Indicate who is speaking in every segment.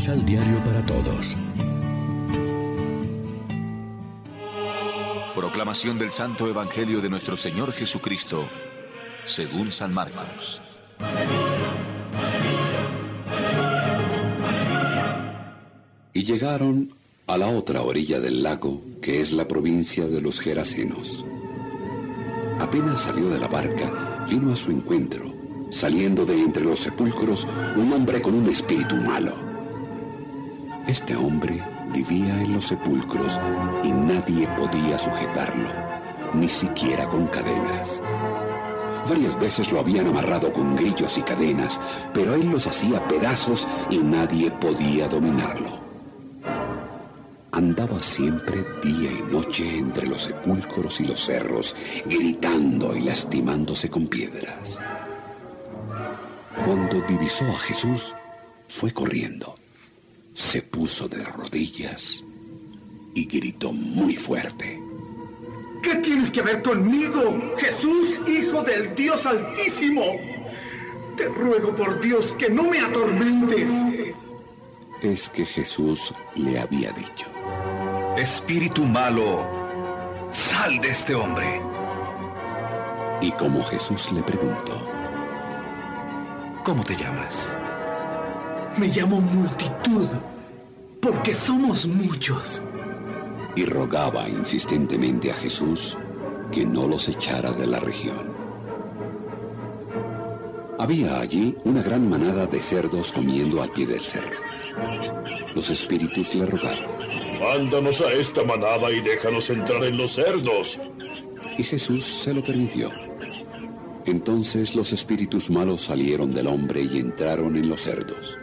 Speaker 1: Misal Diario para Todos.
Speaker 2: Proclamación del Santo Evangelio de nuestro Señor Jesucristo, según San Marcos.
Speaker 3: Y llegaron a la otra orilla del lago, que es la provincia de los Gerasenos. Apenas salió de la barca, vino a su encuentro, saliendo de entre los sepulcros, un hombre con un espíritu malo. Este hombre vivía en los sepulcros y nadie podía sujetarlo, ni siquiera con cadenas. Varias veces lo habían amarrado con grillos y cadenas, pero él los hacía pedazos y nadie podía dominarlo. Andaba siempre día y noche entre los sepulcros y los cerros, gritando y lastimándose con piedras. Cuando divisó a Jesús, fue corriendo se puso de rodillas y gritó muy fuerte.
Speaker 4: ¿Qué tienes que ver conmigo, Jesús, Hijo del Dios Altísimo? Te ruego por Dios que no me atormentes.
Speaker 3: Es que Jesús le había dicho.
Speaker 2: Espíritu malo, sal de este hombre.
Speaker 3: Y como Jesús le preguntó,
Speaker 2: ¿cómo te llamas?
Speaker 4: Me llamo multitud, porque somos muchos.
Speaker 3: Y rogaba insistentemente a Jesús que no los echara de la región. Había allí una gran manada de cerdos comiendo al pie del cerro. Los espíritus le rogaron.
Speaker 5: Mándanos a esta manada y déjanos entrar en los cerdos.
Speaker 3: Y Jesús se lo permitió. Entonces los espíritus malos salieron del hombre y entraron en los cerdos.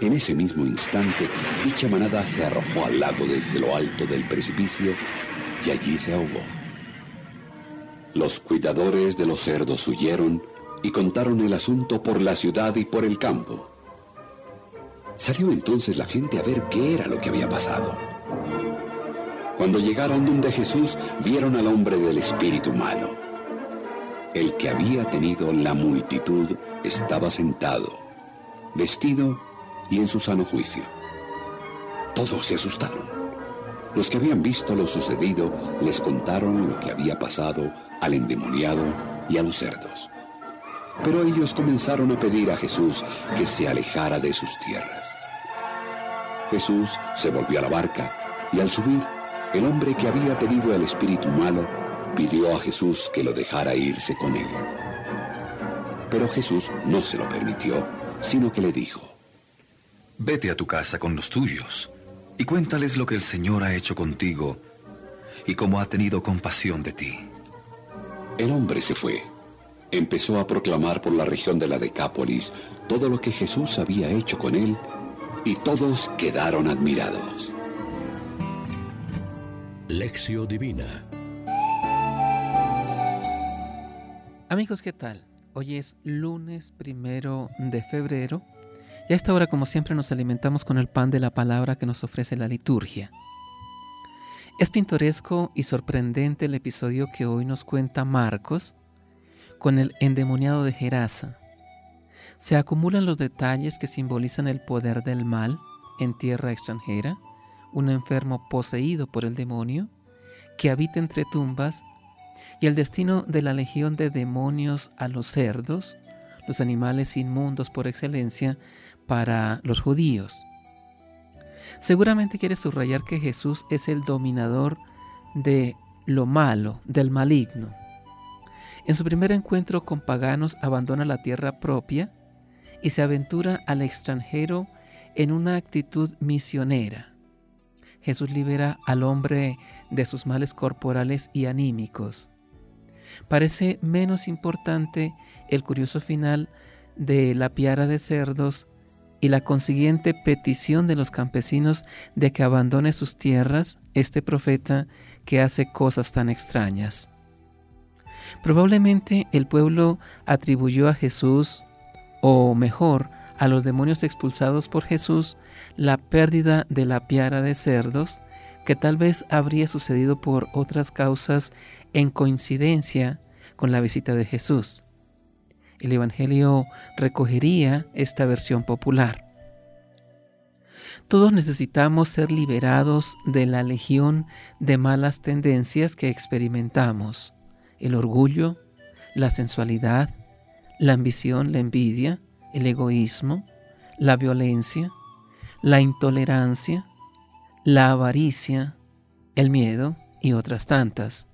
Speaker 3: En ese mismo instante, dicha manada se arrojó al lago desde lo alto del precipicio y allí se ahogó. Los cuidadores de los cerdos huyeron y contaron el asunto por la ciudad y por el campo. Salió entonces la gente a ver qué era lo que había pasado. Cuando llegaron donde Jesús, vieron al hombre del espíritu malo. El que había tenido la multitud estaba sentado, vestido y en su sano juicio. Todos se asustaron. Los que habían visto lo sucedido les contaron lo que había pasado al endemoniado y a los cerdos. Pero ellos comenzaron a pedir a Jesús que se alejara de sus tierras. Jesús se volvió a la barca y al subir, el hombre que había tenido el espíritu malo pidió a Jesús que lo dejara irse con él. Pero Jesús no se lo permitió, sino que le dijo,
Speaker 2: Vete a tu casa con los tuyos y cuéntales lo que el Señor ha hecho contigo y cómo ha tenido compasión de ti.
Speaker 3: El hombre se fue. Empezó a proclamar por la región de la Decápolis todo lo que Jesús había hecho con él y todos quedaron admirados.
Speaker 1: Lección Divina
Speaker 6: Amigos, ¿qué tal? Hoy es lunes primero de febrero y a esta hora, como siempre, nos alimentamos con el pan de la palabra que nos ofrece la liturgia. Es pintoresco y sorprendente el episodio que hoy nos cuenta Marcos con el endemoniado de Gerasa. Se acumulan los detalles que simbolizan el poder del mal en tierra extranjera, un enfermo poseído por el demonio que habita entre tumbas y el destino de la legión de demonios a los cerdos, los animales inmundos por excelencia, para los judíos. Seguramente quiere subrayar que Jesús es el dominador de lo malo, del maligno. En su primer encuentro con paganos abandona la tierra propia y se aventura al extranjero en una actitud misionera. Jesús libera al hombre de sus males corporales y anímicos. Parece menos importante el curioso final de la piara de cerdos y la consiguiente petición de los campesinos de que abandone sus tierras este profeta que hace cosas tan extrañas. Probablemente el pueblo atribuyó a Jesús, o mejor, a los demonios expulsados por Jesús, la pérdida de la piara de cerdos, que tal vez habría sucedido por otras causas en coincidencia con la visita de Jesús el Evangelio recogería esta versión popular. Todos necesitamos ser liberados de la legión de malas tendencias que experimentamos. El orgullo, la sensualidad, la ambición, la envidia, el egoísmo, la violencia, la intolerancia, la avaricia, el miedo y otras tantas.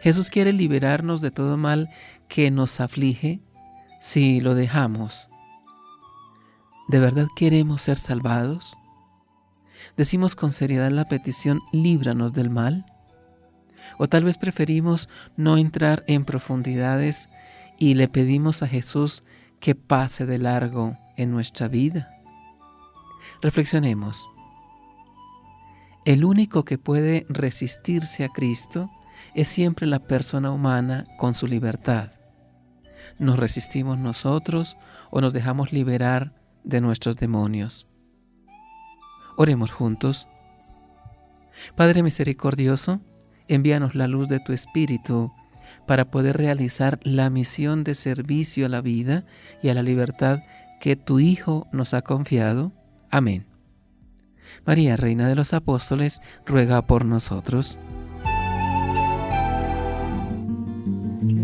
Speaker 6: Jesús quiere liberarnos de todo mal que nos aflige si lo dejamos. ¿De verdad queremos ser salvados? ¿Decimos con seriedad la petición, líbranos del mal? ¿O tal vez preferimos no entrar en profundidades y le pedimos a Jesús que pase de largo en nuestra vida? Reflexionemos. El único que puede resistirse a Cristo es siempre la persona humana con su libertad. ¿Nos resistimos nosotros o nos dejamos liberar de nuestros demonios? Oremos juntos. Padre misericordioso, envíanos la luz de tu Espíritu para poder realizar la misión de servicio a la vida y a la libertad que tu Hijo nos ha confiado. Amén. María, Reina de los Apóstoles, ruega por nosotros.